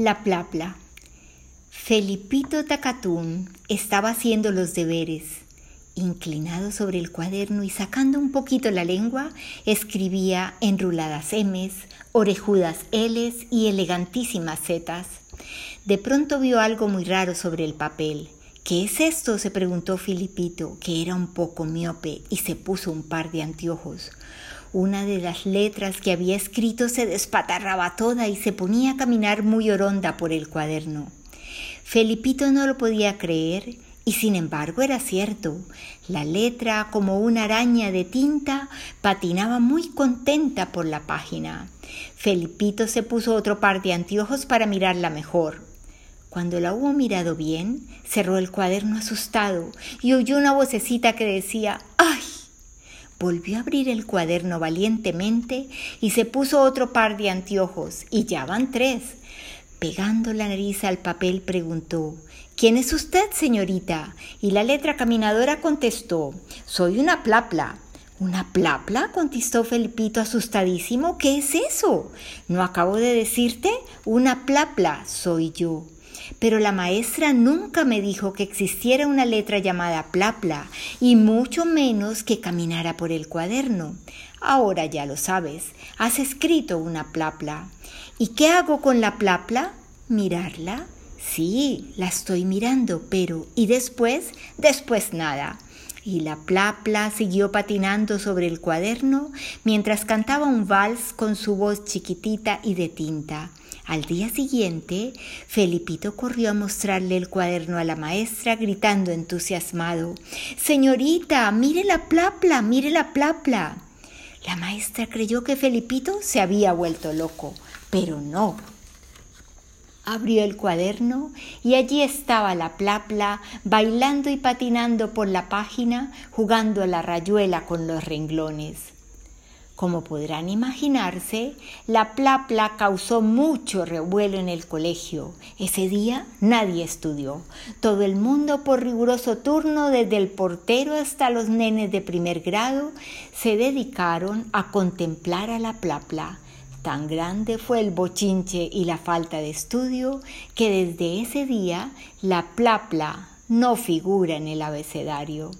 La plapla. Felipito Tacatún estaba haciendo los deberes. Inclinado sobre el cuaderno y sacando un poquito la lengua, escribía enruladas M's, orejudas L's y elegantísimas Z's. De pronto vio algo muy raro sobre el papel. ¿Qué es esto? se preguntó Filipito, que era un poco miope y se puso un par de anteojos. Una de las letras que había escrito se despatarraba toda y se ponía a caminar muy oronda por el cuaderno. Felipito no lo podía creer y sin embargo era cierto. La letra, como una araña de tinta, patinaba muy contenta por la página. Felipito se puso otro par de anteojos para mirarla mejor. Cuando la hubo mirado bien, cerró el cuaderno asustado y oyó una vocecita que decía. Volvió a abrir el cuaderno valientemente y se puso otro par de anteojos, y ya van tres. Pegando la nariz al papel preguntó ¿Quién es usted, señorita? Y la letra caminadora contestó Soy una plapla. ¿Una plapla? contestó Felipito asustadísimo. ¿Qué es eso? ¿No acabo de decirte? Una plapla soy yo pero la maestra nunca me dijo que existiera una letra llamada plapla y mucho menos que caminara por el cuaderno. Ahora ya lo sabes, has escrito una plapla. ¿Y qué hago con la plapla? ¿Mirarla? Sí, la estoy mirando, pero ¿y después? Después nada. Y la plapla siguió patinando sobre el cuaderno mientras cantaba un vals con su voz chiquitita y de tinta. Al día siguiente, Felipito corrió a mostrarle el cuaderno a la maestra, gritando entusiasmado Señorita, mire la plapla, mire la plapla. La maestra creyó que Felipito se había vuelto loco, pero no. Abrió el cuaderno y allí estaba la plapla bailando y patinando por la página, jugando a la rayuela con los renglones. Como podrán imaginarse, la plapla causó mucho revuelo en el colegio. Ese día nadie estudió. Todo el mundo por riguroso turno, desde el portero hasta los nenes de primer grado, se dedicaron a contemplar a la plapla. Tan grande fue el bochinche y la falta de estudio que desde ese día la plapla no figura en el abecedario.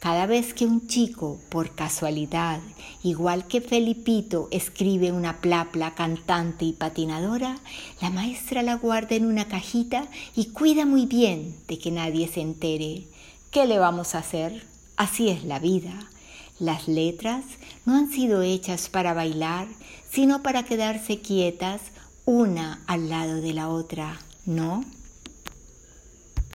Cada vez que un chico, por casualidad, igual que Felipito, escribe una plapla cantante y patinadora, la maestra la guarda en una cajita y cuida muy bien de que nadie se entere. ¿Qué le vamos a hacer? Así es la vida. Las letras no han sido hechas para bailar, sino para quedarse quietas una al lado de la otra, ¿no?